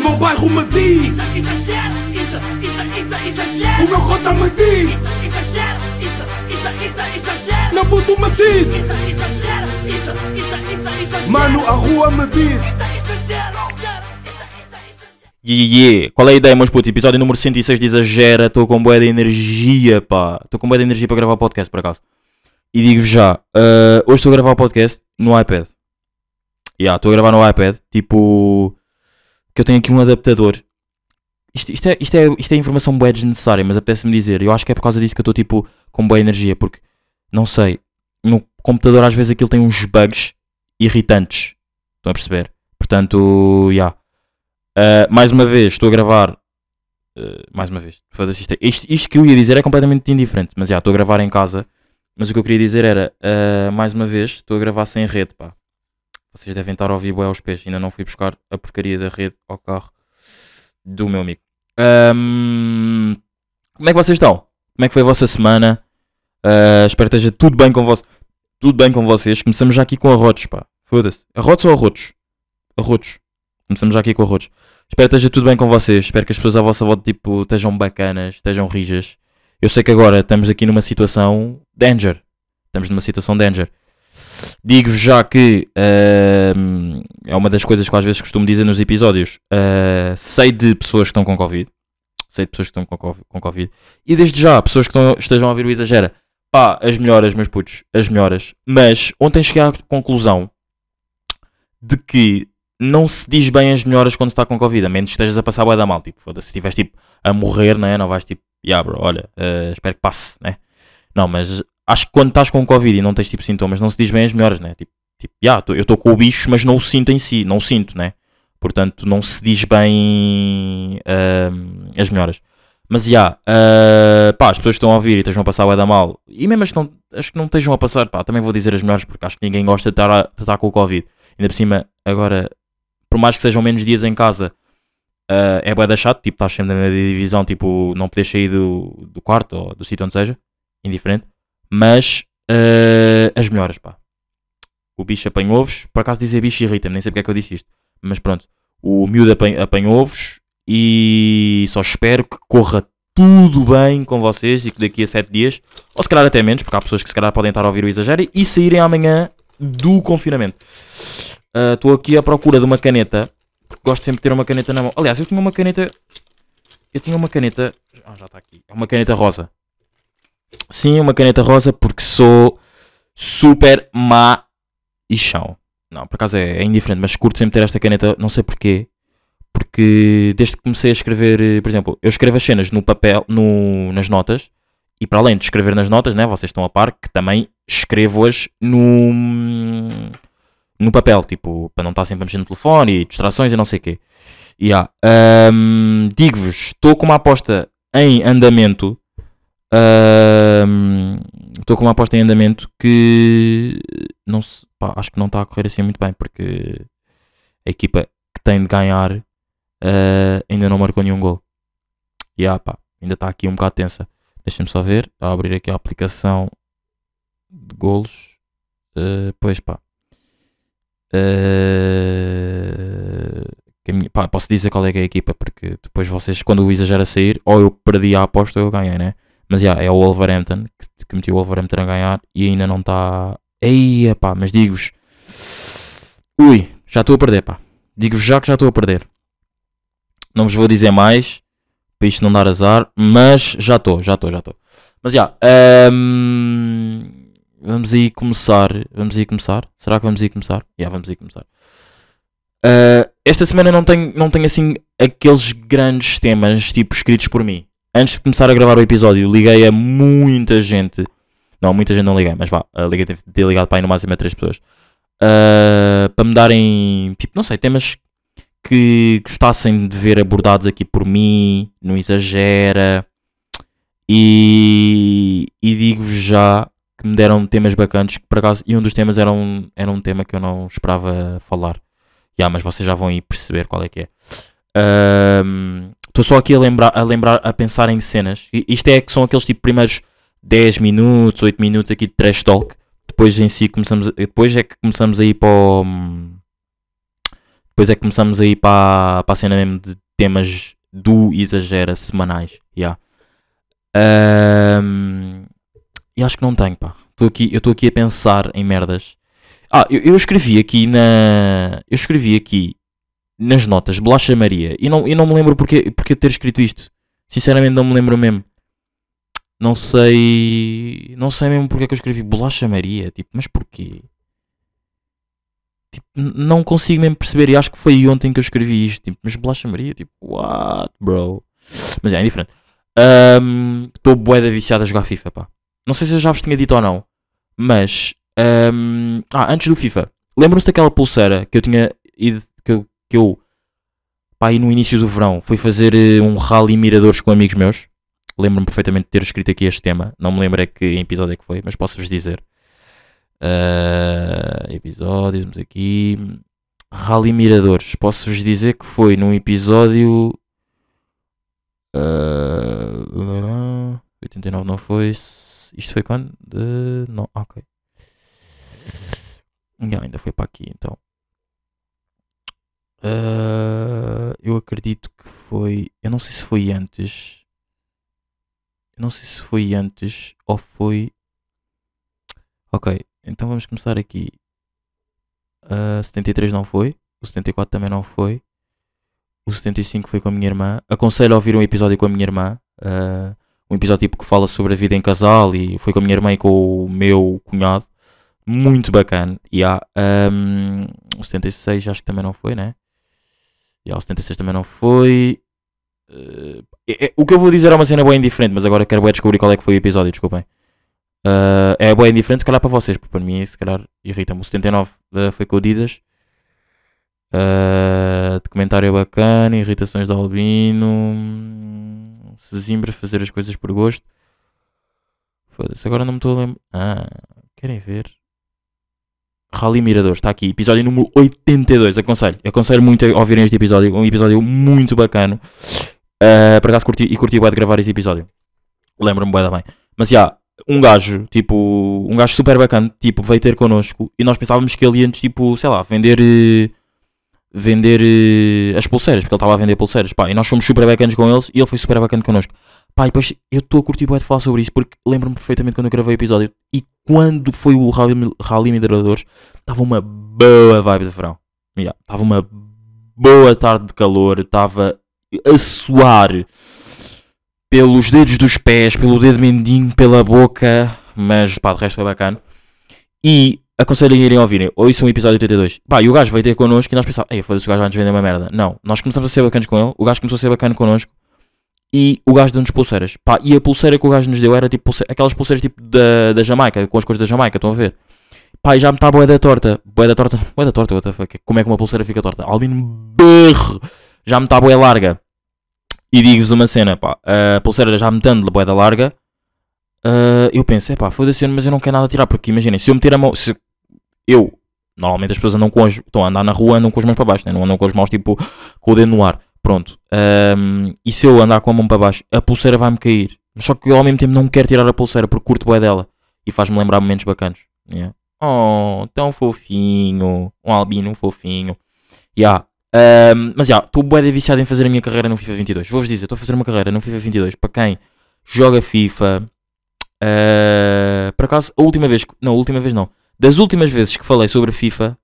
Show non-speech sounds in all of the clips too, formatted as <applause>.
meu bairro me diz Isso, exagero, isso, isso, isso, exagero. O meu cota me diz Isso, exagero, isso, isso, isso, exagero. Meu puto me diz Isso, exagero, isso, isso, isso, exagero. Mano, a rua me diz Isso, exagero. Yeah, yeah, yeah. Qual é a ideia, meus putos? Episódio número 106 de Exagera. Estou com boa de energia, pá. Estou com boa de energia para gravar o podcast, por acaso. E digo-vos já, ah, hoje estou a gravar o podcast no iPad. Yeah, estou a gravar no iPad. Tipo, que eu tenho aqui um adaptador. Isto, isto, é, isto, é, isto é informação boa desnecessária, mas apetece-me dizer. Eu acho que é por causa disso que eu estou tipo com boa energia, porque não sei, no computador às vezes aquilo tem uns bugs irritantes. Estão a perceber? Portanto, já. Yeah. Uh, mais uma vez, estou a gravar. uh, mais uma vez, isto, é- isto, isto que eu ia dizer é completamente indiferente, mas já, estou a gravar em casa. Mas o que eu queria dizer era, uh, mais uma vez, estou a gravar sem rede, pá. Vocês devem estar a ouvir bué aos pés, ainda não fui buscar a porcaria da rede ao carro do meu amigo. Ahm, como é que vocês estão? Como é que foi a vossa semana? Uh, espero que esteja tudo bem com vocês. Tudo bem com vocês. Começamos já aqui com arrotos, pá. Foda-se. Arrotos ou arrotos? Arrotos. Começamos já aqui com arrotos. Espero que esteja tudo bem com vocês. Espero que as pessoas à vossa volta tipo, estejam bacanas, estejam rijas. Eu sei que agora estamos aqui numa situação danger. Estamos numa situação danger. Digo-vos já que ahm, é uma das coisas que às vezes costumo dizer nos episódios. Ah, sei de pessoas que estão com Covid. Sei de pessoas que estão com Covid. E desde já, pessoas que estão- estejam a ouvir o Exagera. Pá, as melhoras, meus putos. As melhoras. Mas ontem cheguei à conclusão de que não se diz bem as melhoras quando se está com Covid, a menos que estejas a passar bué da mal. Tipo, se estiveres tipo a morrer, né? não vais tipo, yeah, bro, olha, eh, espero que passe, né? Não, mas acho que quando estás com Covid e não tens tipo sintomas, não se diz bem as melhoras, né? Tipo, tipo yeah, eu estou com o bicho, mas não o sinto em si, não o sinto, né? Portanto, não se diz bem ahm, as melhoras. Mas já, ah, pá, as pessoas que estão a ouvir e estejam a passar bué da mal, e mesmo as que, não, as que não estejam a passar, pá, também vou dizer as melhores porque acho que ninguém gosta de estar, a- de estar com o Covid. Ainda por cima, agora, por mais que sejam menos dias em casa, ah, é bué da chato, tipo, estás sempre na mesma divisão, tipo, não podes sair do, do quarto ou do sítio onde seja, indiferente. Mas, ah, as melhoras, pá. O bicho apanha ovos, por acaso dizer bicho irrita-me, nem sei porque é que eu disse isto, mas pronto. O miúdo apanha, apanha ovos e só espero que corra tudo bem com vocês e que daqui a 7 dias, ou se calhar até menos, porque há pessoas que se calhar podem estar a ouvir o exagero e saírem amanhã do confinamento. Estou aqui à procura de uma caneta, porque gosto sempre de ter uma caneta na mão. Aliás, eu tinha uma caneta. Eu tinha uma caneta. Ah, já está aqui. É uma caneta rosa. Sim, uma caneta rosa, porque sou super má e chão. Não, por acaso é, é indiferente, mas curto sempre ter esta caneta, não sei porquê. Porque desde que comecei a escrever, eh, por exemplo, eu escrevo as cenas no papel, no, nas notas, e para além de escrever nas notas, né, vocês estão a par, que também escrevo-as no, no papel, tipo, para não estar sempre a mexer no telefone e distrações e não sei o quê. Yeah. Ahm, Digo-vos, estou com uma aposta em andamento. Estou com uma aposta em andamento que não se, pá, acho que não está a correr assim muito bem, porque a equipa que tem de ganhar ah, ainda não marcou nenhum gol. E ah, pá, ainda está aqui um bocado tensa. Deixa-me só ver, a abrir aqui a aplicação de golos. Ah, pois pá. Ah, minha- pá, posso dizer qual é é a equipa, porque depois vocês, quando o exagero a sair, ou eu perdi a aposta ou eu ganhei, né? Mas já, é o Wolverhampton que, que meti o Wolverhampton a ganhar e ainda não está. Eia pá, mas digo-vos. Ui, já estou a perder, pá. Digo-vos já que já estou a perder. Não vos vou dizer mais, para isto não dar azar, mas já estou, já estou, já estou. Mas já, ahm, vamos aí começar. Vamos aí começar? Será que vamos aí começar? Já, vamos aí começar. Ah, esta semana não tenho, não tenho assim aqueles grandes temas tipo escritos por mim. Antes de começar a gravar o episódio, liguei a muita gente. Não, muita gente não liguei, mas vá, ah, liguei, devo ter ligado para aí no máximo a três pessoas. Ah, para me darem, tipo, não sei, temas que gostassem de ver abordados aqui por mim, não exagera. E, e digo-vos já que me deram temas bacanas, que por acaso, e um dos temas era um, era um tema que eu não esperava falar. Já, mas vocês já vão aí perceber qual é que é. Estou só aqui a lembrar, a lembrar, a pensar em cenas. Isto é que são aqueles tipo primeiros 10 minutos, 8 minutos aqui de trash talk. Depois em si começamos, depois é que começamos a ir para o, depois é que começamos a ir para, para a cena mesmo de temas do exagera semanais. Yeah. Ahm, e acho que não tenho, pá. Tô aqui, eu estou aqui a pensar em merdas. Ah, eu, eu escrevi aqui na. Eu escrevi aqui nas notas Bolacha Maria e não, e não me lembro porque, porque ter escrito isto. Sinceramente não me lembro mesmo. Não sei. Não sei mesmo porque é que eu escrevi Bolacha Maria. Tipo, mas porquê? Tipo, não consigo mesmo perceber. E acho que foi ontem que eu escrevi isto. Tipo, mas Bolacha Maria, tipo, what, bro? Mas é, é diferente. Estou bué da viciado a jogar FIFA, pá. Não sei se eu já vos tinha dito ou não. Mas. ahm, ah, antes do FIFA. Lembram-se daquela pulseira que eu tinha ido. Que eu. Pá, aí no início do verão fui fazer eh, um rally miradores com amigos meus. Lembro-me perfeitamente de ter escrito aqui este tema. Não me lembro é que em episódio é que foi, mas posso-vos dizer. Ah, episódios, vamos aqui. Rally Miradores. Posso-vos dizer que foi num episódio. ah, 89 não foi. Isto foi quando? De... Não, ok. Não, ainda foi para aqui então. Ah, eu acredito que foi. Eu não sei se foi antes. Eu não sei se foi antes ou foi. Ok, então vamos começar aqui. Ah, 73 não foi. O 74 também não foi. O 75 foi com a minha irmã. Aconselho a ouvir um episódio com a minha irmã. ah, um episódio tipo que fala sobre a vida em casal e foi com a minha irmã e com o meu cunhado. Muito bacana. E há ahm, o 76 acho que também não foi, né? E há o 76 também não foi. Eh, é- é- o que eu vou dizer é uma cena bem indiferente, mas agora quero bem descobrir qual é que foi o episódio, desculpem. Eh, é bem indiferente, se calhar para vocês, porque para mim, se calhar, irrita-me. O 79 eh, foi com o Didas. Eh, documentário bacana, irritações de Albino. Sesimbra, fazer as coisas por gosto. Foda-se, agora não me estou a lembrar. Ah, querem ver? Rally Miradores, está aqui, episódio número 82. Aconselho, aconselho muito a ouvirem este episódio. Um episódio muito bacana. Uh, por acaso curti, e curti bué de gravar este episódio. Lembro-me da bem. Mas já, um gajo, tipo, um gajo super bacana, tipo, veio ter connosco e nós pensávamos que ele ia, tipo, sei lá, vender. eh, Vender eh, as pulseiras, porque ele estava a vender pulseiras, pá, e nós fomos super bacanas com eles e ele foi super bacana connosco. Pá, depois eu estou a curtir bué de falar sobre isso porque lembro-me perfeitamente quando eu gravei o episódio e quando foi o Rally, Rally Mineradores, estava uma boa vibe de verão. Yeah, Estava uma boa tarde de calor, estava a suar pelos dedos dos pés, pelo dedo mendinho, pela boca, mas pá, de resto foi bacana. E aconselho a irem ouvirem, ou isso é um episódio 82. Pá, e o gajo veio ter connosco e nós pensávamos, ei, foda-se, o gajo vai nos vender uma merda. Não, nós começamos a ser bacanas com ele, o gajo começou a ser bacana connosco e o gajo deu-nos pulseiras. Pá, e a pulseira que o gajo nos deu era tipo pulse- aquelas pulseiras tipo da, da Jamaica, com as cores da Jamaica, estão a ver? Pá, e já me está boa da torta, boa da torta, boa da torta, what the fuck? como é que uma pulseira fica torta? Albino berro, já me está boa larga. E digo-vos uma cena, pá, a pulseira já me dando boa da larga, ah, eu penso, é pá, foda-se, mas eu não quero nada tirar, porque imaginem, se eu meter a mão, se eu, normalmente as pessoas andam com as, estão a andar na rua, andam com as mãos para baixo, né? não andam com as mãos tipo, com o dedo no ar, pronto. Ahm, e se eu andar com a mão para baixo, a pulseira vai-me cair. Só que eu ao mesmo tempo não quero tirar a pulseira, porque curto bué dela, e faz-me lembrar momentos bacanos. Yeah. Oh, tão fofinho, um albino fofinho. Yeah. Ahm, mas já, estou bué viciado em fazer a minha carreira no FIFA 22. Vou-vos dizer, estou a fazer uma carreira no FIFA 22 para quem joga FIFA. ah, por acaso, a última vez, não, a última vez não. Das últimas vezes que falei sobre FIFA,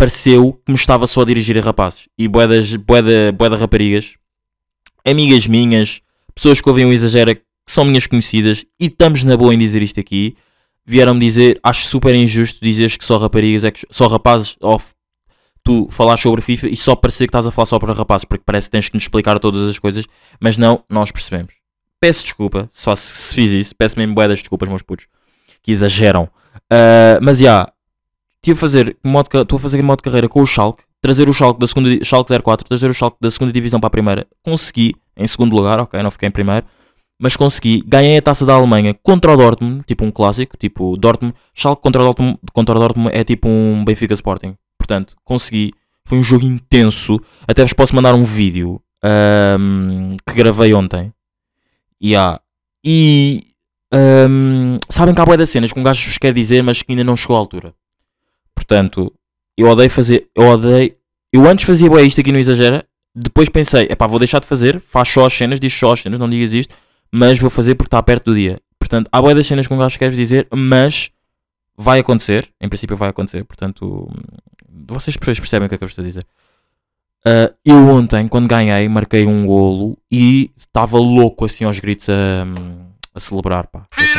pareceu que me estava só a dirigir a rapazes e bué das, bué da, bué da raparigas, amigas minhas, pessoas que ouvem o Exagera, que são minhas conhecidas, e estamos na boa em dizer isto aqui, vieram-me dizer, acho super injusto dizeres que só raparigas, é que, só rapazes, ou f- tu falar sobre FIFA e só parecer que estás a falar só para rapazes, porque parece que tens que nos explicar todas as coisas, mas não, nós percebemos. Peço desculpa, só se, se fiz isso, peço mesmo bué das desculpas, meus putos, que exageram. Ah, mas já, estive a fazer modo, estou a fazer modo de carreira com o Schalke, trazer o Schalke da segunda, Schalke 04, trazer o Schalke da segunda divisão para a primeira, consegui, em segundo lugar, ok, não fiquei em primeiro, mas consegui, ganhei a taça da Alemanha contra o Dortmund, tipo um clássico, tipo Dortmund, Schalke contra o Dortmund, contra o Dortmund é tipo um Benfica Sporting, portanto, consegui, foi um jogo intenso, até vos posso mandar um vídeo ahm, que gravei ontem, yeah. e ahm, sabem que há bué das cenas que um gajo vos quer dizer, mas que ainda não chegou à altura. Portanto, eu odeio fazer. Eu odeio. eu antes fazia bué isto aqui no Exagera, depois pensei, epá, vou deixar de fazer, faz só as cenas, diz só as cenas, não digas isto, mas vou fazer porque está perto do dia. Portanto, há bué das cenas que um gajo quer dizer, mas vai acontecer, em princípio vai acontecer, portanto, vocês percebem o que é que eu estou a dizer. Ah, eu ontem, quando ganhei, marquei um golo e estava louco assim aos gritos a, a celebrar, pá. Assim,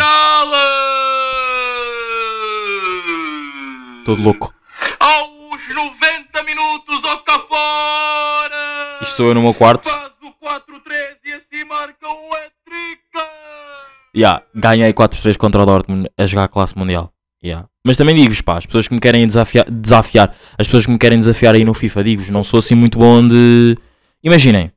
Todo louco. Aos 90 minutos, ó cá fora! Isto sou eu no meu quarto. Faz o 4-3 e assim marca um hat-trick! Yeah, ganhei 4-3 contra o Dortmund a jogar a classe mundial. Yeah. Mas também digo-vos, pá, as pessoas que me querem desafiar, desafiar, as pessoas que me querem desafiar aí no FIFA, digo-vos, não sou assim muito bom de. Imaginem,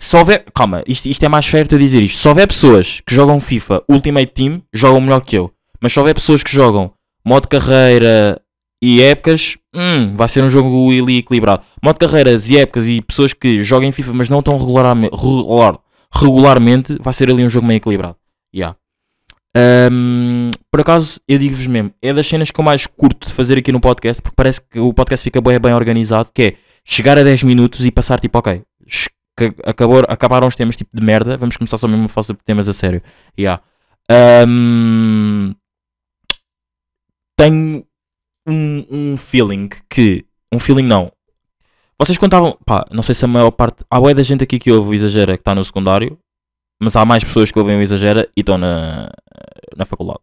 se houver. Calma, isto, isto é mais certo eu dizer isto. Se houver pessoas que jogam FIFA Ultimate Team, jogam melhor que eu. Mas se houver pessoas que jogam modo carreira e épocas, hum, vai ser um jogo ali equilibrado. Modo carreiras e épocas e pessoas que jogam FIFA, mas não tão regularmente, regular, regularmente, vai ser ali um jogo meio equilibrado. Yeah. Ahm, por acaso, eu digo-vos mesmo, é das cenas que eu mais curto de fazer aqui no podcast, porque parece que o podcast fica bem, bem organizado, que é chegar a 10 minutos e passar tipo, ok, acabou, acabaram os temas tipo de merda, vamos começar só mesmo a falar sobre temas a sério. Yeah. Ahm, tenho um, um feeling que. Um feeling não. Vocês contavam. Pá, não sei se a maior parte. Há boa da gente aqui que ouve o Exagera que está no secundário, mas há mais pessoas que ouvem o Exagera e estão na, na faculdade.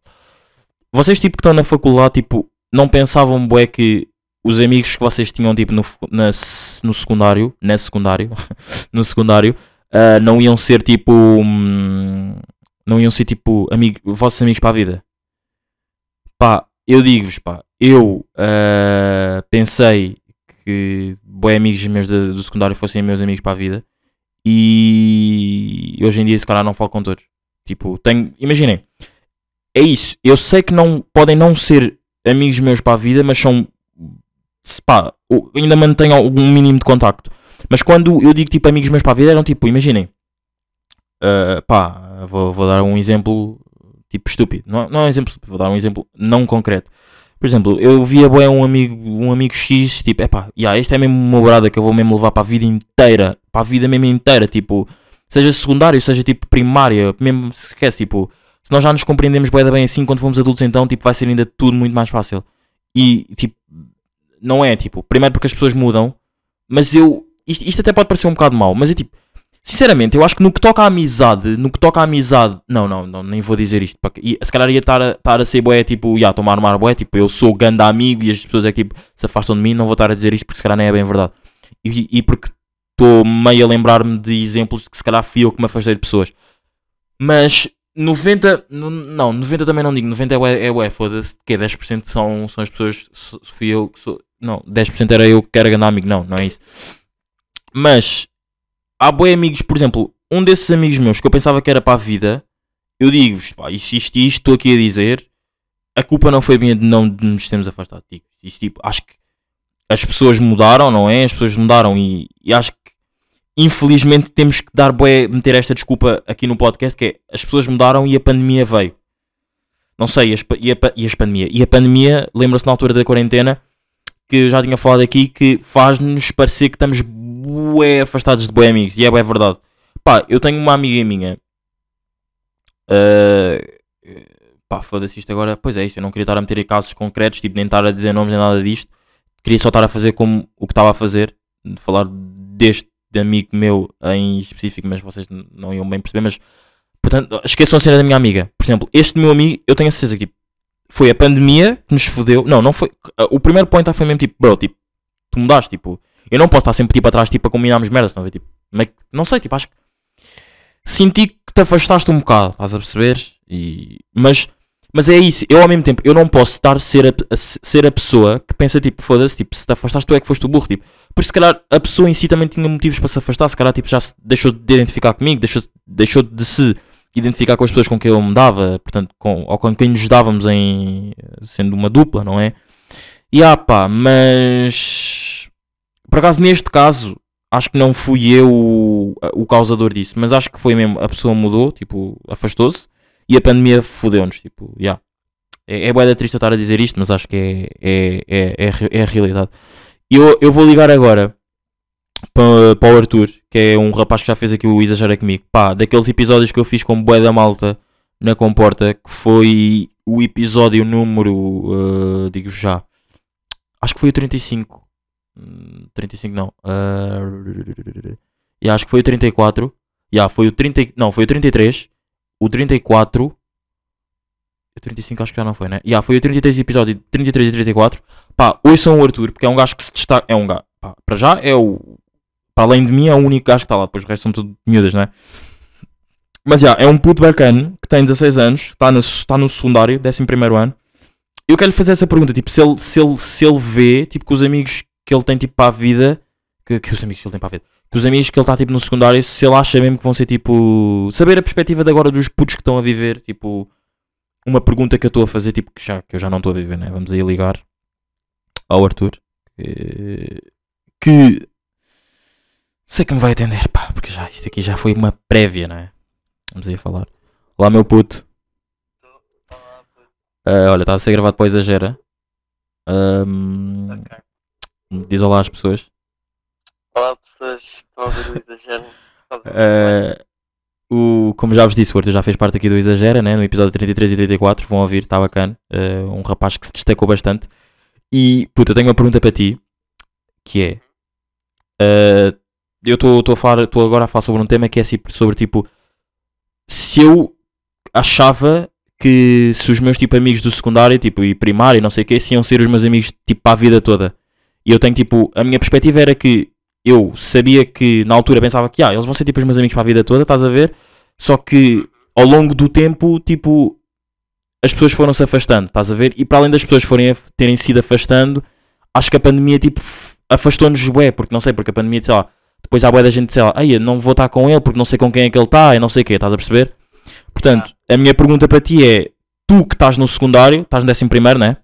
Vocês, tipo, que estão na faculdade, tipo, não pensavam, bué, que os amigos que vocês tinham, tipo, no, na, no secundário, na secundário, <laughs> no secundário, ah, não iam ser, tipo, hum, não iam ser, tipo, amigo, vossos amigos para a vida. Pá, eu digo-vos, pá, eu ah, pensei que bué amigos meus de- do secundário fossem meus amigos para a vida e hoje em dia, se calhar, não falo com todos. Tipo, tenho, imaginem, é isso. Eu sei que não podem não ser amigos meus para a vida, mas são pá, ainda mantenho algum mínimo de contacto. Mas quando eu digo tipo amigos meus para a vida, eram tipo, imaginem, ah, pá, vou, vou dar um exemplo tipo estúpido, não, não é um exemplo estúpido, vou dar um exemplo não concreto. Por exemplo, eu via bué um amigo, um amigo X, tipo, epá, yeah, este é mesmo uma brada que eu vou mesmo levar para a vida inteira, para a vida mesmo inteira, tipo, seja secundário, seja tipo primária, mesmo se esquece, tipo, se nós já nos compreendemos da bem assim, quando formos adultos então, tipo, vai ser ainda tudo muito mais fácil. E, tipo, não é, tipo, primeiro porque as pessoas mudam, mas eu, isto, isto até pode parecer um bocado mau, mas é tipo, sinceramente, eu acho que no que toca à amizade, no que toca à amizade, não, não, não nem vou dizer isto, e, se calhar ia estar a, estar a ser boé, tipo, já, estou-me a armar boé, tipo, eu sou ganda amigo e as pessoas é que, tipo, se afastam de mim, não vou estar a dizer isto porque se calhar nem é bem verdade. E, e porque estou meio a lembrar-me de exemplos de que se calhar fui eu que me afastei de pessoas. Mas 90, n- não, 90 também não digo, 90 é ué, é ué foda-se, que é 10% são, são as pessoas, so- fui eu que sou, não, 10% era eu que era grande amigo, não, não é isso. Mas há boi amigos, por exemplo, um desses amigos meus que eu pensava que era para a vida, eu digo-vos, pá, isto, isto, isto, estou aqui a dizer, a culpa não foi minha de não de nos termos afastado. Isto, tipo, acho que as pessoas mudaram, não é? As pessoas mudaram e, e acho que infelizmente temos que dar bué, meter esta desculpa aqui no podcast que é as pessoas mudaram e a pandemia veio. Não sei, e a, e pandemia. E a pandemia, lembra-se na altura da quarentena, que já tinha falado aqui, que faz-nos parecer que estamos bué afastados de bué amigos. E é bué verdade. Pá, eu tenho uma amiga minha. ah, pá, foda-se isto agora. Pois é, isto. Eu não queria estar a meter em casos concretos, tipo, nem estar a dizer nomes nem nada disto. Queria só estar a fazer como o que estava a fazer. De falar deste amigo meu em específico, mas vocês não iam bem perceber. Mas, portanto, esqueçam a cena da minha amiga. Por exemplo, este meu amigo, eu tenho a certeza que tipo, foi a pandemia que nos fodeu. Não, não foi. O primeiro point foi mesmo tipo, bro, tipo, tu mudaste, tipo, eu não posso estar sempre tipo atrás, tipo, a combinarmos merdas, não? Tipo, é que- não sei, tipo, acho que senti que te afastaste um bocado, estás a perceber? E, mas, mas é isso, eu ao mesmo tempo, eu não posso estar a ser a, a ser a pessoa que pensa, tipo, foda-se, tipo, se te afastaste, tu é que foste o burro, tipo, por se calhar a pessoa em si também tinha motivos para se afastar, se calhar, tipo, já se deixou de identificar comigo, deixou, deixou de se identificar com as pessoas com quem eu me dava, portanto, com, ou com quem nos dávamos em, sendo uma dupla, não é? E ah pá, mas por acaso neste caso acho que não fui eu o, o causador disso, mas acho que foi mesmo a pessoa mudou, tipo, afastou-se e a pandemia fodeu-nos, tipo, yeah. É, é bué da triste eu estar a dizer isto, mas acho que é, é, é, é, é a realidade. E eu, eu vou ligar agora para, para o Arthur, que é um rapaz que já fez aqui o Exagera comigo. Pá, daqueles episódios que eu fiz com Boé da Malta na Comporta, que foi o episódio número. eh, digo já. Acho que foi o 35. Hum, 35 não. Uh, e acho que foi o 34. Já, foi o 30. Não, foi o 33. O 34. O 35 acho que já não foi, né? Já, foi o 33 episódio. 33 e 34. Pá, ouçam o Arthur, porque é um gajo que se destaca. É um gajo. Pá, para já é o. Para além de mim, é o único gajo que está lá. Depois o resto são tudo miúdas, né? Mas já, é um puto bacana que tem 16 anos, está no, está no secundário, 11 ano. Eu quero lhe fazer essa pergunta, tipo, se ele, se ele, se ele vê, tipo, que os amigos que ele tem, tipo, para a vida, que, que os amigos que ele tem para a vida, que os amigos que ele está, tipo, no secundário, se ele acha mesmo que vão ser, tipo, saber a perspectiva de agora dos putos que estão a viver, tipo, uma pergunta que eu estou a fazer, tipo, que, já, que eu já não estou a viver, né? Vamos aí ligar ao Arthur, que, que sei que me vai atender, pá, porque já, isto aqui já foi uma prévia, né? Vamos aí falar. Olá, meu puto. Ah, olha, está a ser gravado para o Exagera. Ahm, Diz olá às pessoas. Olá pessoas que estão a ver o exagero. Ah, <laughs> o, como já vos disse, o Arthur já fez parte aqui do Exagera, né? no episódio 33 e 34. Vão ouvir, está bacana. Ah, um rapaz que se destacou bastante. E, puta, eu tenho uma pergunta para ti. Que é: ah, Eu estou a falar, estou agora a falar sobre um tema que é sobre tipo. Se eu achava que se os meus tipo amigos do secundário, tipo, e primário, e não sei o que, se iam ser os meus amigos tipo para a vida toda. E eu tenho tipo, a minha perspectiva era que eu sabia que na altura pensava que ah, eles vão ser tipo os meus amigos para a vida toda, estás a ver? Só que ao longo do tempo, tipo, as pessoas foram-se afastando, estás a ver? E para além das pessoas forem terem sido afastando, acho que a pandemia tipo afastou-nos bué, porque não sei, porque a pandemia, sei lá, depois há bué da gente, sei lá, ai, eu não vou estar com ele porque não sei com quem é que ele está e não sei o quê, estás a perceber? Portanto, a minha pergunta para ti é, tu que estás no secundário, estás no décimo primeiro, né? Yeah.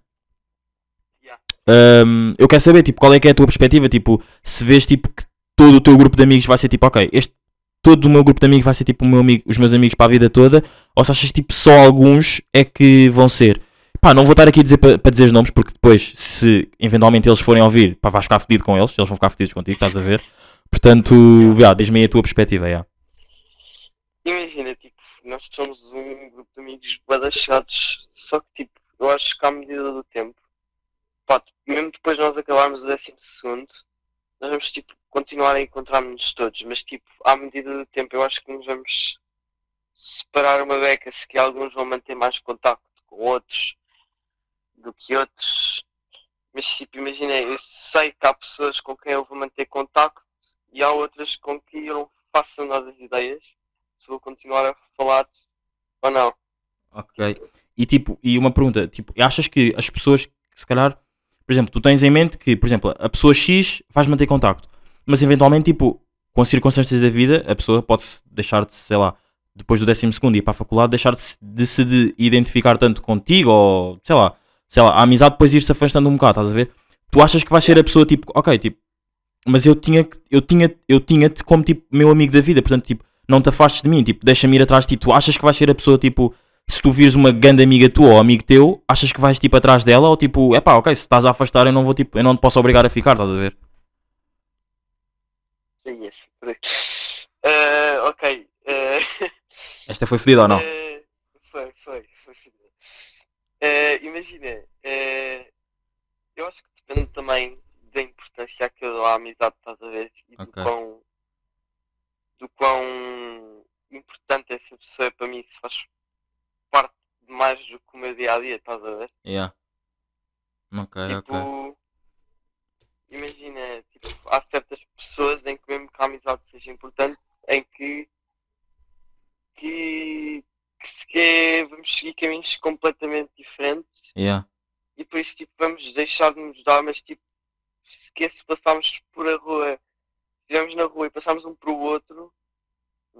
Hum, eu quero saber, tipo, qual é que é a tua perspectiva, tipo, se vês, tipo, que todo o teu grupo de amigos vai ser, tipo, ok, este, todo o meu grupo de amigos vai ser, tipo, o meu amigo, os meus amigos para a vida toda, ou se achas, tipo, só alguns é que vão ser. Pá, não vou estar aqui a dizer para dizer os nomes, porque depois, se eventualmente eles forem ouvir, pá, vais ficar fedido com eles, eles vão ficar fedidos contigo, estás a ver? Portanto, já, diz-me aí a tua perspectiva, já. Imagina, tipo, nós somos um grupo de amigos bada chegados, só que tipo, eu acho que à medida do tempo, pá, mesmo depois de nós acabarmos o décimo segundo, nós vamos tipo continuar a encontrar-nos todos, mas tipo, à medida do tempo eu acho que nos vamos separar uma beca, se que alguns vão manter mais contacto com outros do que outros. Mas tipo, imagina, eu sei que há pessoas com quem eu vou manter contacto e há outras com que eu faço de ideias se vou continuar a falar ou não. Ok. E tipo, e uma pergunta, tipo, achas que as pessoas que se calhar, por exemplo, tu tens em mente que, por exemplo, a pessoa X vais manter contacto, mas eventualmente, tipo, com as circunstâncias da vida, a pessoa pode deixar de, sei lá, depois do décimo segundo ir para a faculdade, deixar de, se- de identificar tanto contigo, ou sei lá, sei lá, a amizade depois ir-se afastando um bocado, estás a ver? Tu achas que vais ser a pessoa tipo, ok, tipo, mas eu tinha eu tinha eu tinha-te como tipo meu amigo da vida, portanto, tipo, não te afastes de mim, tipo, deixa-me ir atrás de ti. Tu achas que vais ser a pessoa tipo, se tu vires uma grande amiga tua ou amigo teu, achas que vais tipo atrás dela ou tipo, é pá, ok, se estás a afastar, eu não vou tipo, eu não te posso obrigar a ficar, estás a ver? Eh, ok. eh, <laughs> Esta foi fedida ou não? eh, foi, foi, foi. fodido. Eh, imagina, eu acho que depende também da importância que eu dou à amizade, estás a ver? E do Ok. quão do quão importante essa pessoa é para mim, se faz mais do que o meu dia a dia, estás a ver? Yeah. Ok, ok. Tipo, imagina, tipo, há certas pessoas em que mesmo que a amizade seja importante, em que, que, que se quer, vamos seguir caminhos completamente diferentes Yeah. e por isso tipo, vamos deixar de nos dar, mas tipo, se quer se passarmos por a rua, se estivermos na rua e passarmos um para o outro,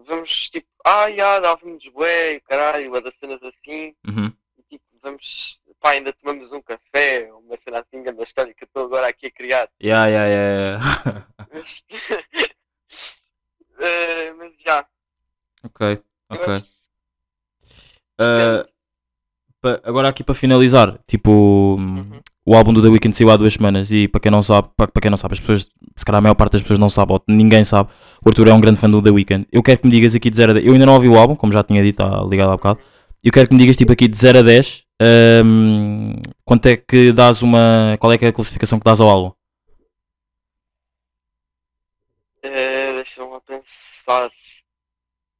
vamos tipo, ah, já, dávamos bué, caralho, uma das cenas assim, Uhum. e tipo, vamos, pá, ainda tomamos um café, uma cena assim, grande história que eu estou agora aqui a criar. Yeah, yeah, yeah. Mas, <laughs> Eh, mas já, ok, ok. acho- Uh, pa- agora aqui para finalizar, tipo, hum, Uhum. O álbum do The Weeknd saiu há duas semanas e para quem não sabe, para, para quem não sabe, as pessoas, se calhar a maior parte das pessoas não sabe, ou ninguém sabe, o Arthur é um grande fã do The Weeknd. Eu quero que me digas aqui de 0 a 10. Eu ainda não ouvi o álbum, como já tinha dito, está ligado há bocado. Eu quero que me digas tipo aqui de 0 a 10. hum, quanto é que dás uma. Qual é que é a classificação que dás ao álbum? Eh, Deixa-me lá pensar.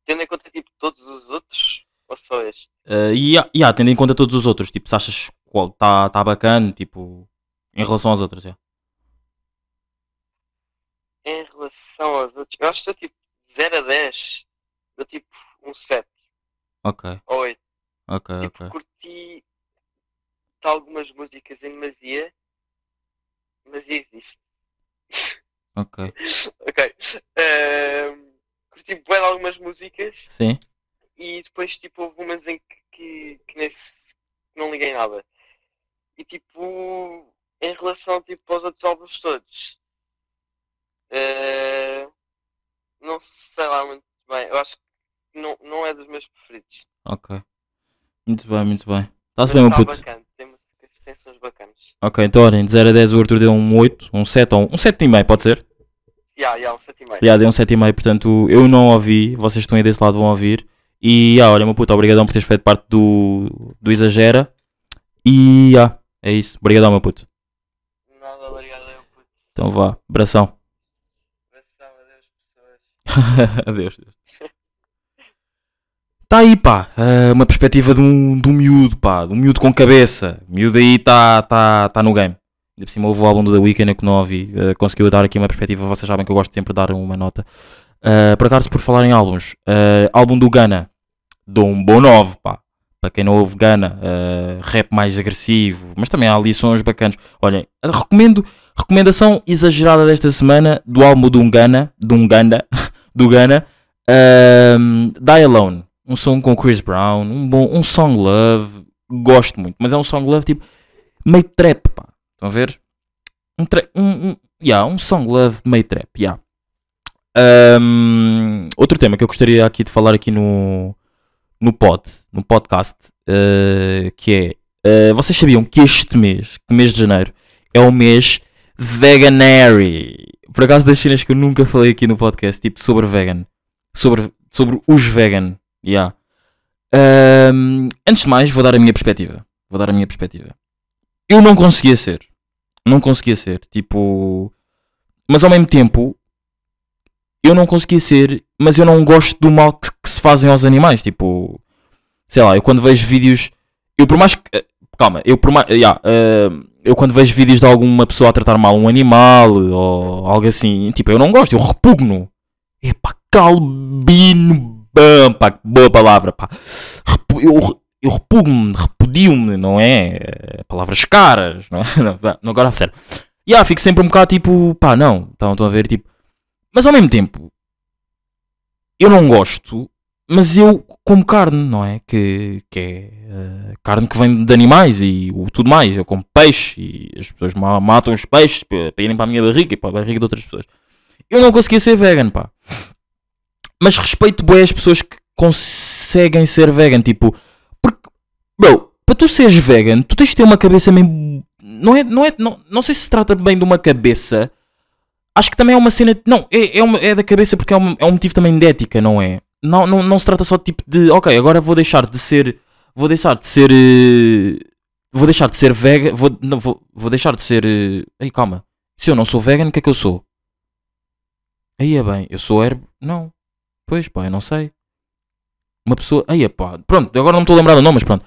Tendo em conta tipo todos os outros, ou só este? Uh, e há- e há, tendo em conta todos os outros, tipo, se achas está tá bacana, tipo, em relação aos outros, é. Em relação aos outros, eu acho que estou tipo 0 a 10. Dou tipo um 7 Ok, ou 8. ok, Tipo, ok. curti algumas músicas em demasia. Mas existe. <laughs> Ok. ok. Ehm, curti bem algumas músicas Sim, e depois tipo houve umas em que, que, que nem se- que não liguei nada. Tipo, em relação tipo, aos outros álbuns todos, eh, não sei lá muito bem. Eu acho que não, não é dos meus preferidos. ok. Muito bem, muito bem. Está-se bem, meu tá puto. bacana, tem tem sons bacanas. Ok, então olhem, de 0 a 10 o Arthur deu um 8, um 7 ou um, um 7,5, pode ser? Ya, ya, um 7,5. Já, deu um 7,5, portanto eu não ouvi, vocês estão aí desse lado vão ouvir. E, ah, olha, meu puto, obrigadão por teres feito parte do, do Exagera. E, ah, é isso. Obrigadão, meu puto. Nada, obrigado, eu puto. Então vá, abração. Abração, adeus, pessoas. <laughs> Adeus. Tá aí, pá, eh, uma perspectiva de um, de um miúdo, pá, de um miúdo com cabeça. O miúdo aí tá, tá, tá no game. Ainda por cima houve o álbum do The Weeknd que não ouvi. eh, conseguiu dar aqui uma perspectiva, vocês sabem que eu gosto sempre de dar uma nota. Eh, por acaso, por falar em álbuns, eh, álbum do Gana, dou um bom 9, pá. Para quem não ouve Gana, eh, rap mais agressivo, mas também há ali sons bacanas. Olhem, recomendo, recomendação exagerada desta semana do álbum do Gana, do Uganda, <laughs> do Gana, ehm, Die Alone. Um som com Chris Brown, um bom, um song love, gosto muito, mas é um song love tipo meio trap, pá. Estão a ver? Um, tra- um, um, yeah, um song love meio trap, yeah. Ahm, outro tema que eu gostaria aqui de falar aqui no, no pod, no podcast, eh, que é, eh, vocês sabiam que este mês, que mês de janeiro, é o mês veganary. Por acaso das cenas que eu nunca falei aqui no podcast, tipo sobre vegan, sobre, sobre os vegan, yeah. Ahm, antes de mais, vou dar a minha perspectiva. Vou dar a minha perspectiva. Eu não conseguia ser. Não conseguia ser. Tipo. Mas ao mesmo tempo. Eu não conseguia ser. Mas eu não gosto do mal que, que se fazem aos animais. Tipo. Sei lá, eu quando vejo vídeos. Eu por mais que. eh, Calma, eu por mais. yeah, eh, eu quando vejo vídeos de alguma pessoa a tratar mal um animal ou algo assim. Tipo, eu não gosto. Eu repugno. Epá, calbino. Bam, pá, boa palavra, pá. Eu, eu repugno-me, repudio-me, não é? Eh, Palavras caras, não é? <laughs> Não, agora sério. E ah, fico sempre um bocado tipo, pá, não, estão a ver, tipo. Mas ao mesmo tempo, eu não gosto, mas eu como carne, não é? Que, que é eh, carne que vem de animais e o, tudo mais. Eu como peixe e as pessoas ma- matam os peixes para, irem para a minha barriga e para a barriga de outras pessoas. Eu não conseguia ser vegan, pá. Mas respeito bem as pessoas que conseguem ser vegan, tipo, porque, bro, para tu seres vegan, tu tens de ter uma cabeça meio. Não é, não é, não, não sei se se trata bem de uma cabeça. Acho que também é uma cena. Não, é, é, uma- é da cabeça porque é é um motivo também de ética, não é? Não, não, não se trata só tipo de. Ok, agora vou deixar de ser. Vou deixar de ser. eh, vou deixar de ser vegan. Vou, não, vou, vou deixar de ser. eh, Ei, calma. Se eu não sou vegan, o que é que eu sou? Aí é bem, eu sou herb. Não. Pois pá, eu não sei. Uma pessoa. Aí é pá. Pronto, agora não me estou a lembrar do nome, mas pronto.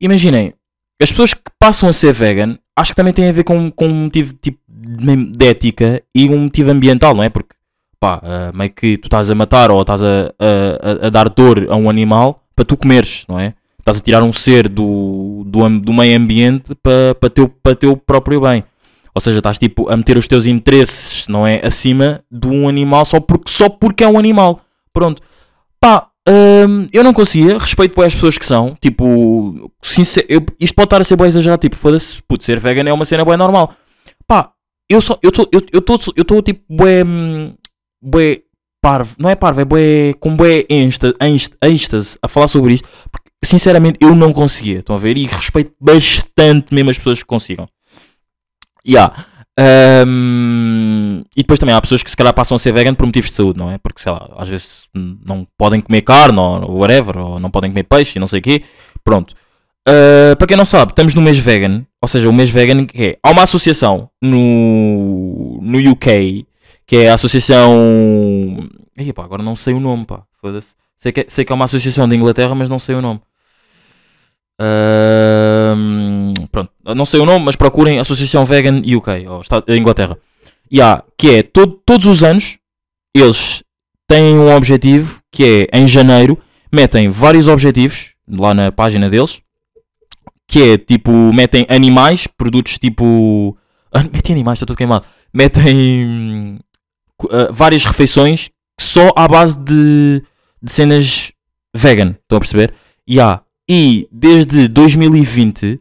Imaginem, as pessoas que passam a ser vegan, acho que também tem a ver com, com um motivo tipo de ética e um motivo ambiental, não é? Porque pá, ah, meio que tu estás a matar ou estás a, a, a- dar dor a um animal para tu comeres, não é? Estás a tirar um ser do, do, do meio ambiente para, para, teu, para teu próprio bem. Ou seja, estás tipo a meter os teus interesses, não é? Acima de um animal só porque, só porque é um animal. Pronto. Pá, hum, eu não conseguia. Respeito para as pessoas que são. Tipo, sincer, eu- isto pode estar a ser bem exagerado. Tipo, foda-se, puto, ser vegan é uma cena bem normal. Pá, eu só, eu estou, eu estou, eu estou tipo, bué, hum, bué parvo. Não é parvo, é bué, com bué êxtase, a falar sobre isto. Porque, sinceramente, eu não conseguia. Estão a ver? E respeito bastante mesmo as pessoas que consigam. Yeah. Ahm, e depois também há pessoas que se calhar passam a ser vegan por motivos de saúde, não é? Porque sei lá, às vezes não podem comer carne ou whatever, ou não podem comer peixe e não sei o quê. Pronto. Ah, para quem não sabe, estamos no mês vegan, ou seja, o mês vegan que é. Há uma associação no, no UK que é a associação. Ih, pá, agora não sei o nome, pá. Foda-se. Sei que, é- sei que é uma associação de Inglaterra, mas não sei o nome. Ahm, pronto, não sei o nome, mas procurem Associação Vegan UK, ou Estado, eh, Inglaterra. E há, que é todo- todos os anos eles têm um objetivo que é em janeiro metem vários objetivos lá na página deles que é tipo metem animais, produtos tipo <laughs> metem animais, está tudo queimado. Metem ah, várias refeições só à base de, de cenas vegan, estão a perceber? Há e desde 2020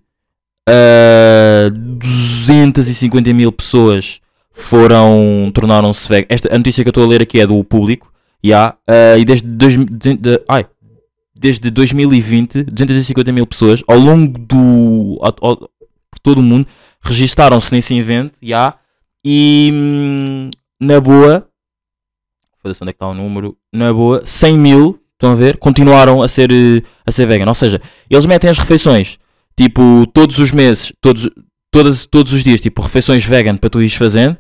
uh, 250 mil pessoas foram tornaram-se vegan. Esta a notícia que eu estou a ler aqui é do público. Há uh, e desde, dois, de, de- ai, desde 2020 250 mil pessoas ao longo do ao- ao- por todo o mundo registaram-se nesse evento. Há e hum, na boa foda-se onde é que está o número? Na boa 100 mil estão a ver? Continuaram a ser eh, a ser vegan. Ou seja eles metem as refeições tipo todos os meses todos todas, todos os dias tipo refeições vegan para tu ires fazendo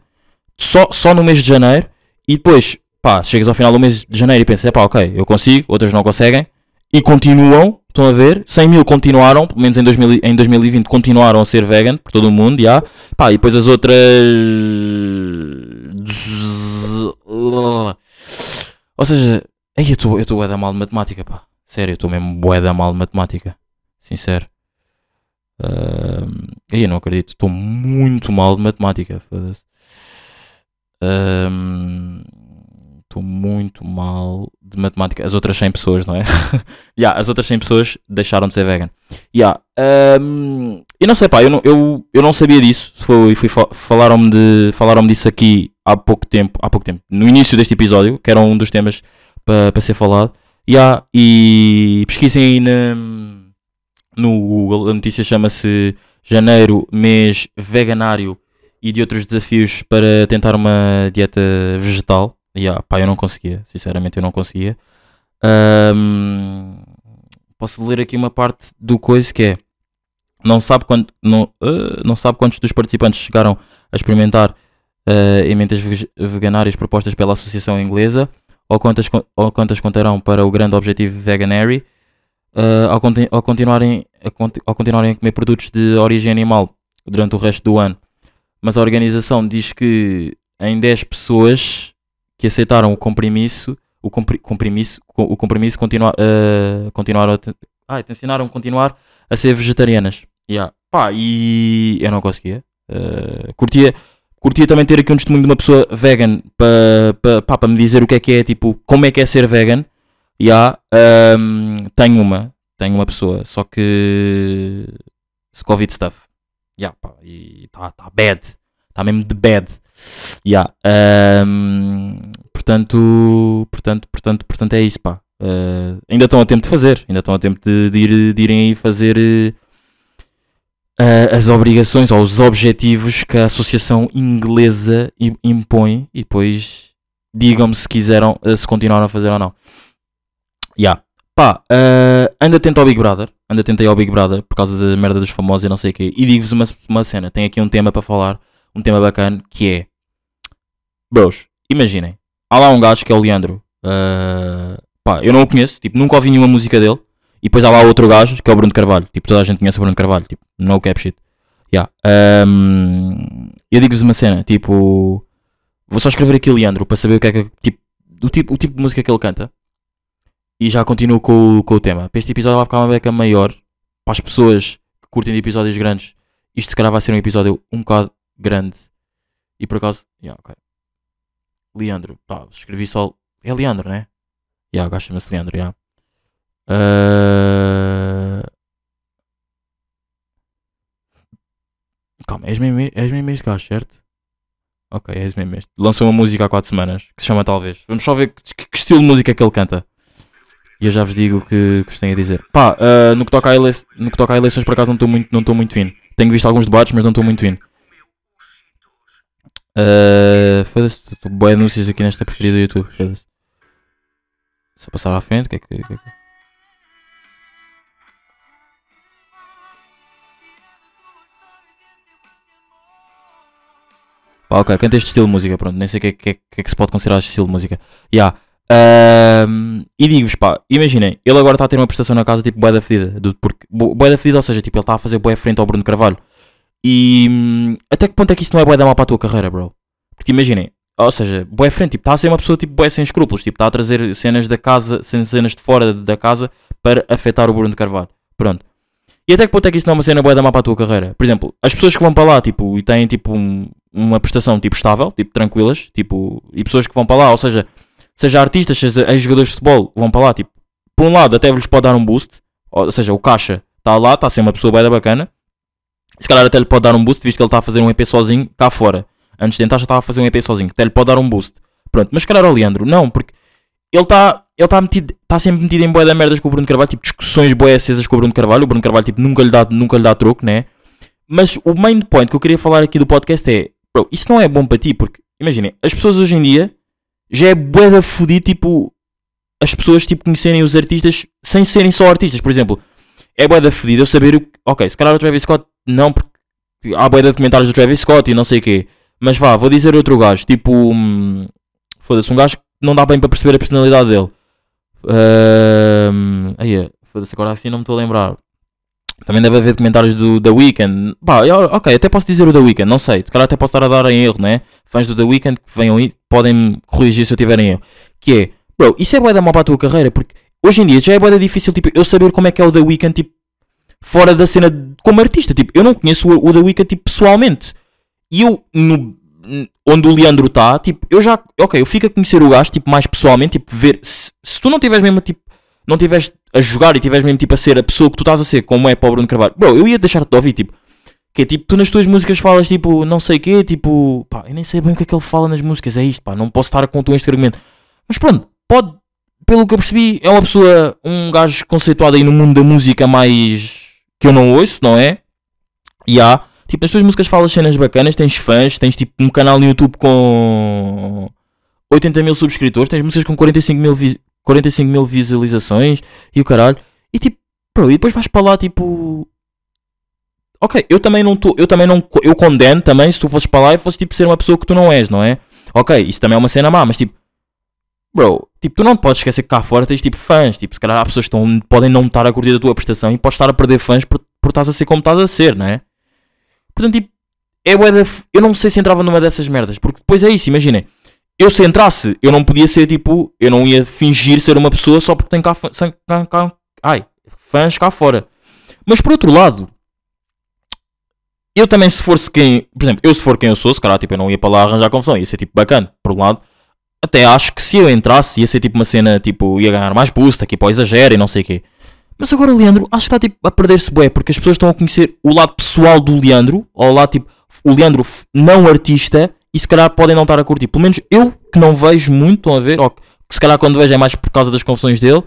só, só no mês de janeiro e depois pá chegas ao final do mês de janeiro e pensas pá ok eu consigo outras não conseguem e continuam estão a ver? 100 mil continuaram pelo menos em, 2000, em 2020 continuaram a ser vegan por todo o mundo já. Pá e depois as outras ou seja, aí eu estou eu da mal de matemática, pá. Sério, eu estou mesmo bué da mal de matemática. Sincero. Aí eu não acredito, estou muito mal de matemática, foda-se. Ahm, Estou muito mal de matemática. As outras 100 pessoas, não é? <laughs> yeah, as outras 100 pessoas deixaram de ser vegan. Yeah, ahm, eu não sei, pá, eu não, eu, eu não sabia disso. Foi, fui, fa- falaram-me de, falaram disso aqui há pouco tempo, há pouco tempo, no início deste episódio, que era um dos temas para para ser falado. Yeah, e pesquisem aí na, no Google, a notícia chama-se Janeiro, mês veganário e de outros desafios para tentar uma dieta vegetal. Yeah, pá, eu não conseguia, sinceramente eu não conseguia. Ahm, posso ler aqui uma parte do coisa que é não sabe, quant, não, ah, não sabe quantos dos participantes chegaram a experimentar uh, emendas veganárias propostas pela Associação Inglesa ou quantas, ou quantas contarão para o grande objetivo Veganary uh, ao, conti- ao continuarem, ao continuarem a comer produtos de origem animal durante o resto do ano. Mas a organização diz que em 10 pessoas que aceitaram o compromisso, o compromisso, co- o compromisso continua, uh, continuaram a, ah, tensionaram continuar a ser vegetarianas. Yeah. Pá, e eu não conseguia. Uh, curtia, curtia também ter aqui um testemunho de uma pessoa vegan para pa, pa, me dizer o que é que é, tipo, como é que é ser vegan. Yeah, um, tenho uma, tenho uma pessoa, só que Covid stuff. Yeah, pá, e está tá bad, está mesmo de bad. Yeah, um, portanto, portanto, portanto, portanto é isso, pá. Uh, ainda estão a tempo de fazer, ainda estão a tempo de, de ir, de irem aí fazer uh, as obrigações ou os objetivos que a Associação Inglesa im- impõe e depois digam-me se quiseram, se continuaram a fazer ou não. Yeah. Pá, uh, anda atento ao Big Brother, anda atento ao Big Brother por causa da merda dos famosos e não sei o quê. E digo-vos uma, uma cena, tem aqui um tema para falar, um tema bacana que é Bros, imaginem, há lá um gajo que é o Leandro. Uh, pá, eu não o conheço, tipo, nunca ouvi nenhuma música dele. E depois há lá outro gajo que é o Bruno Carvalho. Tipo, toda a gente conhece o Bruno Carvalho. Tipo, no cap shit. Yeah. Um, eu digo-vos uma cena, tipo, vou só escrever aqui Leandro para saber o que é que, tipo, o tipo, o tipo de música que ele canta. E já continuo com, o- com o tema. Para este episódio vai ficar uma beca maior. Para as pessoas que curtem de episódios grandes, isto se calhar vai ser um episódio um bocado grande. E por acaso, yeah, ok. Leandro, pá, escrevi só. É Leandro, né? Yeah, o gajo chama-se Leandro, yeah. Ah, Calma, és mesmo, és mesmo este gajo, certo? Ok, és mesmo este. Lançou uma música há 4 semanas que se chama Talvez. Vamos só ver que, que- estilo de música é que ele canta. E eu já vos digo o que, que vos tenho a dizer. Pá, ah, no, que toca a no que toca a eleições, por acaso não estou muito, não muito fino. Tenho visto alguns debates, mas não estou muito fino. Uh, foda-se, boi anúncios aqui nesta porcaria do YouTube. Foda-se. Só passar à frente, o que é que. que é que- Pá, ok, canta este estilo de música, pronto, nem sei o que é que, é- que é que se pode considerar este estilo de música. Ya. Ahm, e digo-vos, pá, imaginem, ele agora está a ter uma prestação na casa tipo boé da fedida, boé da fedida, ou seja, tipo, ele está a fazer boé frente ao Bruno Carvalho. E hum, até que ponto é que isso não é boé da mal para a tua carreira, bro? Porque imaginem, ou seja, boé frente, tipo, está a ser uma pessoa tipo boé sem escrúpulos, tipo, está a trazer cenas da casa, cenas de fora da casa para afetar o Bruno de Carvalho. Pronto. E até que ponto é que isso não é uma cena boa da má para a tua carreira? Por exemplo, as pessoas que vão para lá, tipo, e têm tipo um- uma prestação tipo estável, tipo tranquilas, tipo, e pessoas que vão para lá, ou seja, seja artistas, seja ex-jogadores de futebol, vão para lá, tipo, por um lado até lhes pode dar um boost, ou seja, o caixa está lá, está a ser uma pessoa bem da bacana, se calhar até lhe pode dar um boost, visto que ele está a fazer um EP sozinho cá fora. Antes de entrar já estava a fazer um EP sozinho, até lhe pode dar um boost. Pronto, mas se calhar o Leandro, não, porque ele está ele tá metido, está sempre metido em boé da merdas com o Bruno Carvalho, tipo discussões boé acesas com o Bruno Carvalho. O Bruno Carvalho tipo, nunca, lhe dá, nunca lhe dá troco, né? Mas o main point que eu queria falar aqui do podcast é, bro, isso não é bom para ti, porque imaginem, as pessoas hoje em dia já é bué da fudido, tipo, as pessoas tipo conhecerem os artistas sem serem só artistas, por exemplo, é bué da fudido eu saber o ok, se calhar o Travis Scott não, porque há bué de documentários do Travis Scott e não sei o quê, mas vá, vou dizer outro gajo, tipo, hum, foda-se, um gajo que não dá bem para perceber a personalidade dele. Ahm, aí, é, foda-se, agora assim não me estou a lembrar. Também deve haver comentários do The Weeknd. Pá, eu- ok, até posso dizer o The Weeknd, não sei. Se calhar até posso estar a dar em erro, né? Fãs do The Weeknd que venham aí podem corrigir se eu tiver em erro. Que é, bro, isso é bué da mal para a tua carreira, porque hoje em dia já é bué da difícil, tipo, eu saber como é que é o The Weeknd, tipo, fora da cena como artista. Tipo, eu não conheço o, o The Weeknd, tipo, pessoalmente. E eu, no, onde o Leandro está, tipo, eu já, ok, eu fico a conhecer o gajo, tipo, mais pessoalmente, tipo, ver, se, se tu não tiveres mesmo, tipo, não tiveres a jogar e tiveres mesmo, tipo, a ser a pessoa que tu estás a ser, como é para o Bruno Carvalho, bro, eu ia deixar-te de ouvir, tipo, que é, tipo, tu nas tuas músicas falas, tipo, não sei o quê, tipo, pá, eu nem sei bem o que é que ele fala nas músicas, é isto, pá, não posso estar a contar este argumento. Mas pronto, pode, pelo que eu percebi, é uma pessoa, um gajo conceituado aí no mundo da música mais, que eu não ouço, não é? E há, tipo, nas tuas músicas falas cenas bacanas, tens fãs, tens tipo um canal no YouTube com 80 mil subscritores, tens músicas com 45 mil, vi- 45 mil visualizações e o caralho. E tipo, bro, e depois vais para lá tipo. Ok, eu também não tô, eu também não, eu condeno também se tu fosses para lá e fosses tipo ser uma pessoa que tu não és, não é? Ok, isso também é uma cena má, mas tipo, bro, tipo, tu não podes esquecer que cá fora tens tipo fãs, tipo, se calhar há pessoas que estão, podem não estar a curtir a tua prestação e podes estar a perder fãs por, por estás a ser como estás a ser, não é? Portanto, tipo, é da eu não sei se entrava numa dessas merdas, porque depois é isso, imaginem. Eu se entrasse, eu não podia ser tipo, eu não ia fingir ser uma pessoa só porque tem cá, cá- cá- ai, fãs cá fora. Mas por outro lado, eu também se fosse quem, por exemplo, eu se for quem eu sou, se calhar tipo, eu não ia para lá arranjar confusão, ia ser tipo bacana, por um lado. Até acho que se eu entrasse ia ser tipo uma cena, tipo, ia ganhar mais boost aqui para o exagero e não sei o quê. Mas agora o Leandro acho que está tipo a perder-se bué, porque as pessoas estão a conhecer o lado pessoal do Leandro, ou lado tipo, o Leandro não artista, e se calhar podem não estar a curtir. Pelo menos eu que não vejo muito, estão a ver, ou que se calhar quando vejo é mais por causa das confusões dele,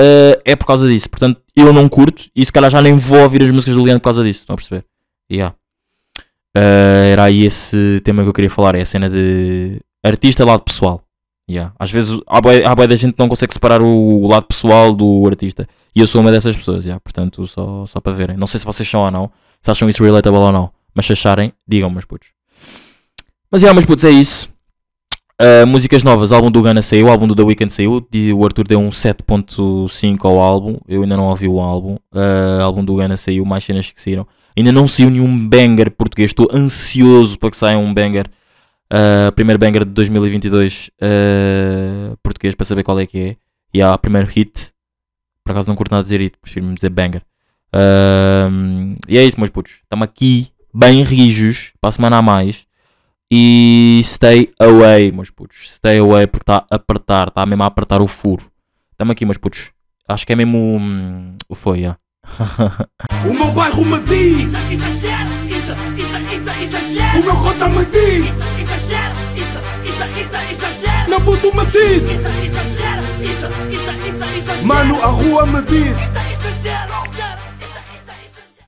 eh, é por causa disso. Portanto, eu não curto, e se calhar já nem vou ouvir as músicas do Leandro por causa disso, estão a perceber? Yeah. Eh, era aí esse tema que eu queria falar, é a cena de artista lado pessoal. Yeah. Às vezes há bué da gente que não consegue separar o, o lado pessoal do artista. E eu sou uma dessas pessoas, yeah. portanto, só, só para verem. Não sei se vocês são ou não, se acham isso relatable ou não. Mas se acharem, digam, meus putos. Mas yeah, meus putos, é isso. Uh, músicas novas, álbum do Gana saiu, álbum do The Weeknd saiu. O Arthur deu um 7.5 ao álbum. Eu ainda não ouvi o álbum. Uh, álbum do Gana saiu, mais cenas que saíram. Ainda não saiu nenhum banger português. Estou ansioso para que saia um banger. Uh, primeiro banger de 2022 uh, português para saber qual é que é. E há primeiro hit. Por acaso não curto nada dizer hit, prefiro dizer banger. Um, e é isso, meus putos. Estamos aqui bem rijos para a semana a mais. E stay away, meus putos. Stay away porque está a apertar, está mesmo a apertar o furo. Estamos aqui, meus putos. Acho que é mesmo hum, o foi, já. <laughs> O meu bairro me diz, Exagero, isso, isso, isso, exagero. o meu cota me diz, meu puto me disse. Isso, isso, isso, isso. Mano, a rua me disse. Isso, exagera.